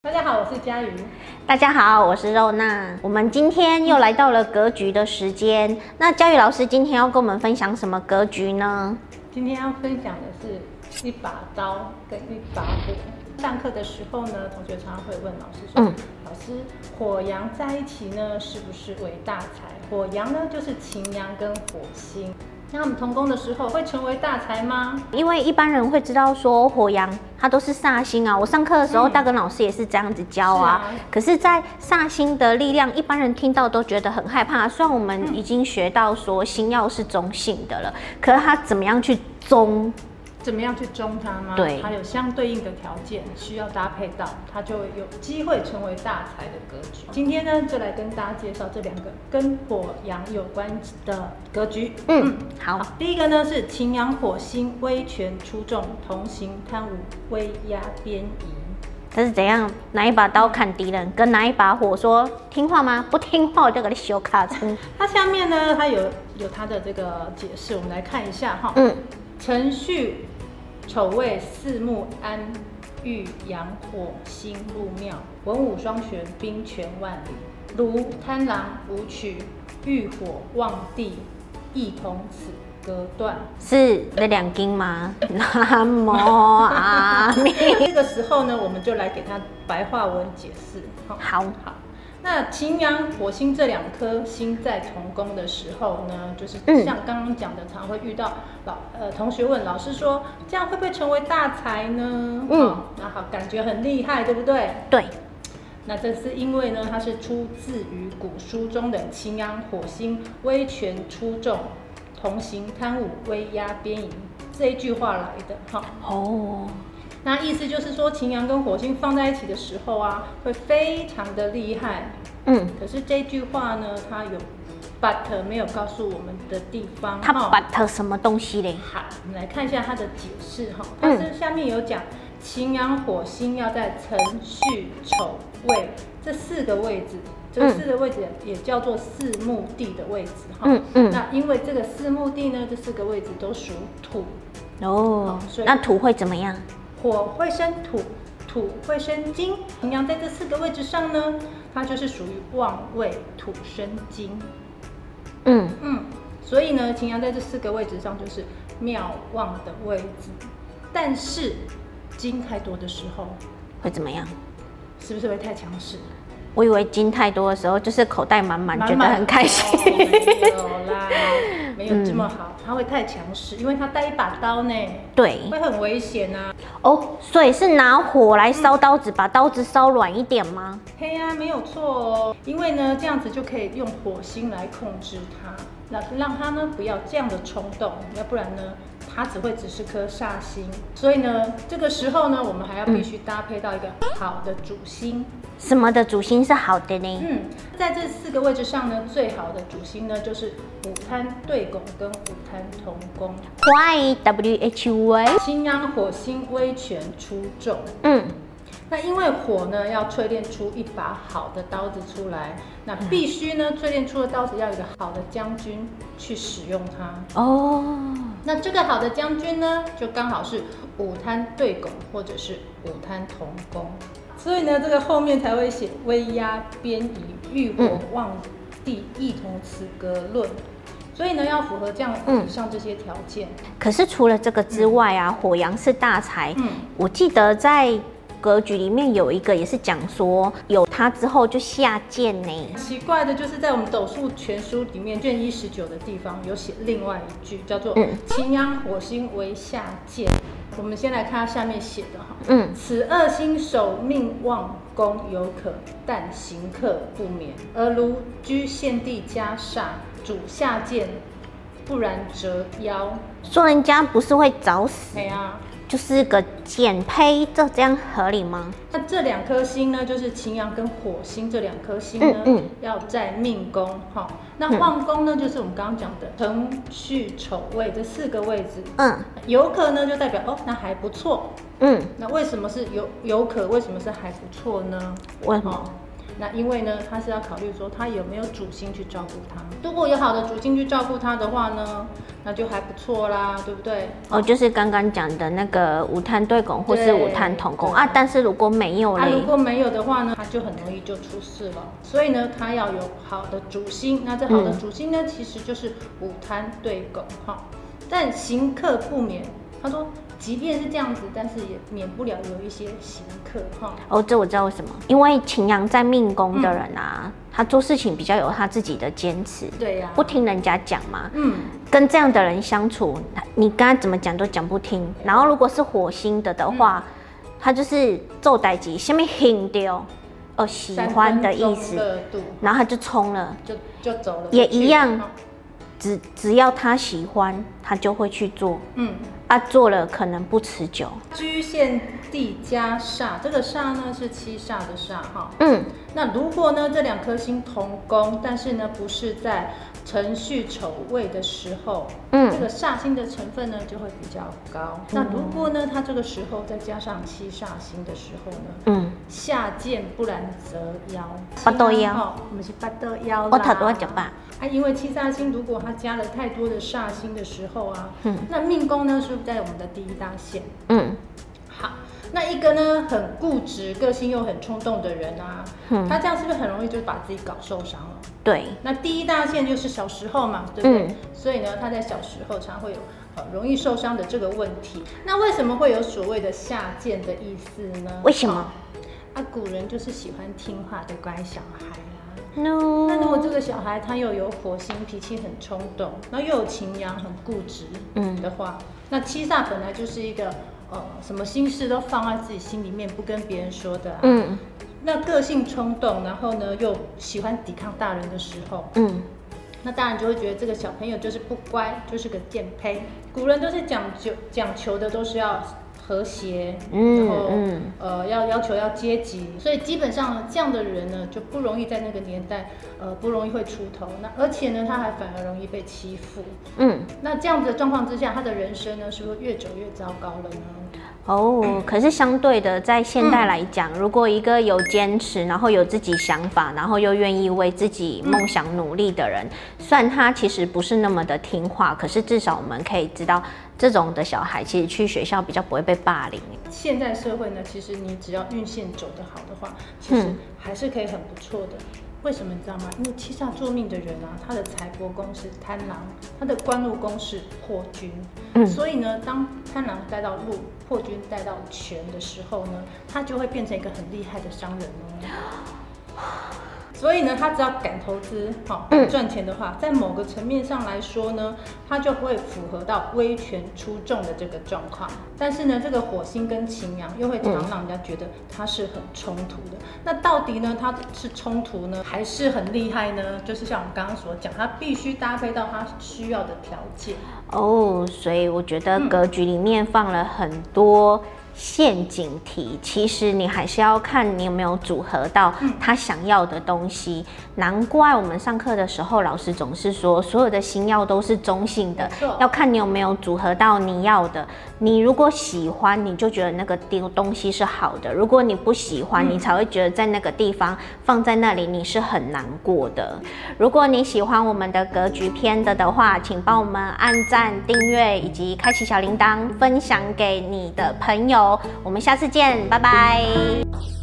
大家好，我是佳瑜。大家好，我是肉娜。我们今天又来到了格局的时间。那佳瑜老师今天要跟我们分享什么格局呢？今天要分享的是一把刀跟一把火。上课的时候呢，同学常常会问老师说：“嗯、老师，火阳在一起呢，是不是为大财？火阳呢，就是擎羊跟火星。那我们同工的时候会成为大财吗？因为一般人会知道说火阳它都是煞星啊。我上课的时候，大根老师也是这样子教啊。嗯、是啊，可是，在煞星的力量，一般人听到都觉得很害怕。虽然我们已经学到说星耀是中性的了，可是它怎么样去中？怎么样去中它吗？对，它有相对应的条件，需要搭配到，它就有机会成为大财的格局。今天呢，就来跟大家介绍这两个跟火阳有关的格局。嗯，嗯好，好。第一个呢是擎羊火星威权出众，同行贪污威压边移。它是怎样？拿一把刀砍敌人，跟拿一把火说听话吗？不听话我就给你修卡车。它下面呢，它有有它的这个解释，我们来看一下哈。嗯。辰戌丑未四木安遇阳火星入庙，文武双全，兵权万里。如贪狼武曲欲火旺地，亦同此隔断。是那两根吗？南无阿弥。这个时候呢，我们就来给他白话文解释。好好。好那擎羊、火星这两颗星在同宫的时候呢，就是像刚刚讲的，常会遇到老呃同学问老师说，这样会不会成为大才呢？嗯，那好，感觉很厉害，对不对？对。那这是因为呢，它是出自于古书中的擎羊、火星威权出众，同行贪污威压边移这一句话来的。哈哦。那意思就是说，擎羊跟火星放在一起的时候啊，会非常的厉害。嗯，可是这句话呢，它有 but 没有告诉我们的地方。它 but 什么东西嘞？好，我们来看一下它的解释哈。它是下面有讲，擎羊火星要在辰戌丑未这四个位置，这四个位置也叫做四墓地的位置哈。嗯嗯。那因为这个四墓地呢，这四个位置都属土。哦。所以那土会怎么样？火会生土，土会生金。擎羊在这四个位置上呢，它就是属于旺位，土生金。嗯嗯，所以呢，擎羊在这四个位置上就是妙旺的位置。但是金太多的时候会怎么样？是不是会太强势？我以为金太多的时候就是口袋满满，觉得很开心。有啦。没有这么好，他会太强势，因为他带一把刀呢，对，会很危险呐。哦，所以是拿火来烧刀子，把刀子烧软一点吗？嘿呀，没有错哦，因为呢，这样子就可以用火星来控制它，那让它呢不要这样的冲动，要不然呢，它只会只是颗煞星。所以呢，这个时候呢，我们还要必须搭配到一个好的主星。什么的主星是好的呢？嗯，在这四个位置上呢，最好的主星呢就是午贪对拱跟午贪同宫。Why W H Y？擎羊火星威权出众。嗯，那因为火呢要淬炼出一把好的刀子出来，那必须呢淬炼出的刀子要有一个好的将军去使用它。哦，那这个好的将军呢，就刚好是午贪对拱或者是午贪同宫。所以呢，这个后面才会写威压边夷，欲火旺地，异同此格论。所以呢，要符合这样以上这些条件。可是除了这个之外啊，火阳是大财。嗯，我记得在格局里面有一个也是讲说，有它之后就下贱呢。奇怪的就是在我们斗数全书里面卷一十九的地方有写另外一句，叫做“擎羊火星为下贱”。我们先来看它下面写的哈，嗯，此二星守命旺宫有可，但行客不免。而如居现地加煞，主下贱，不然折腰。说人家不是会找死？对啊。就是个减胚，这这样合理吗？那这两颗星呢，就是擎羊跟火星这两颗星呢，嗯嗯、要在命宫哈。那旺宫呢，就是我们刚刚讲的辰戌丑未这四个位置。嗯，有可呢，就代表哦，那还不错。嗯，那为什么是有有可？为什么是还不错呢？为什么？那因为呢，他是要考虑说他有没有主心去照顾他。如果有好的主心去照顾他的话呢，那就还不错啦，对不对？哦，就是刚刚讲的那个五贪对拱或是五贪同工啊。但是如果没有呢？啊，如果没有的话呢，他就很容易就出事了。所以呢，他要有好的主心。那这好的主心呢，嗯、其实就是五贪对拱哈。但行客不免，他说。即便是这样子，但是也免不了有一些行客哈。哦，这我知道为什么，因为擎羊在命宫的人啊，嗯、他做事情比较有他自己的坚持，对呀、啊，不听人家讲嘛。嗯，跟这样的人相处，你跟他怎么讲都讲不听。然后如果是火星的的话，嗯、他就是做代志，下面很丢哦，喜欢的意思，然后他就冲了，就就走了，也一样。只只要他喜欢，他就会去做。嗯，啊，做了可能不持久。居现地加煞，这个煞呢是七煞的煞哈。嗯，那如果呢这两颗星同宫，但是呢不是在辰戌丑未的时候，嗯，这个煞星的成分呢就会比较高。嗯、那如果呢它这个时候再加上七煞星的时候呢，嗯，下贱不然则夭。八斗夭，我们是八斗夭。我头多讲吧。啊，因为七煞星如果它加了太多的煞星的时候啊，嗯，那命宫呢是不是在我们的第一大线？嗯，好。那一个呢，很固执、个性又很冲动的人啊，嗯、他这样是不是很容易就把自己搞受伤了？对。那第一大线就是小时候嘛，对不对？嗯、所以呢，他在小时候常会有呃容易受伤的这个问题。那为什么会有所谓的下贱的意思呢？为什么？啊，古人就是喜欢听话的乖小孩啊。No。那如果这个小孩他又有火星，脾气很冲动，然后又有情阳，很固执，嗯的话，嗯、那七煞本来就是一个。呃，什么心事都放在自己心里面，不跟别人说的、啊。嗯，那个性冲动，然后呢又喜欢抵抗大人的时候，嗯，那大人就会觉得这个小朋友就是不乖，就是个贱胚。古人都是讲究讲求的，都是要。和谐，然后、嗯、呃要要求要阶级，所以基本上这样的人呢就不容易在那个年代呃不容易会出头，那而且呢他还反而容易被欺负，嗯，那这样子的状况之下，他的人生呢是不是越走越糟糕了呢？哦，可是相对的，在现代来讲，嗯、如果一个有坚持，然后有自己想法，然后又愿意为自己梦想努力的人，虽然他其实不是那么的听话，可是至少我们可以知道，这种的小孩其实去学校比较不会被霸凌。现在社会呢，其实你只要运线走得好的话，其实还是可以很不错的。嗯为什么你知道吗？因为七煞作命的人啊，他的财帛宫是贪狼，他的官禄宫是破军，嗯，所以呢，当贪狼带到禄，破军带到权的时候呢，他就会变成一个很厉害的商人哦。所以呢，他只要敢投资，好赚钱的话，在某个层面上来说呢，他就会符合到威权出众的这个状况。但是呢，这个火星跟擎羊又会常让人家觉得他是很冲突的。那到底呢，他是冲突呢，还是很厉害呢？就是像我们刚刚所讲，他必须搭配到他需要的条件。哦，所以我觉得格局里面放了很多。陷阱题，其实你还是要看你有没有组合到他想要的东西。嗯、难怪我们上课的时候，老师总是说，所有的星曜都是中性的，要看你有没有组合到你要的。你如果喜欢，你就觉得那个丢东西是好的；如果你不喜欢，你才会觉得在那个地方放在那里你是很难过的。如果你喜欢我们的格局篇的的话，请帮我们按赞、订阅以及开启小铃铛，分享给你的朋友。我们下次见，拜拜。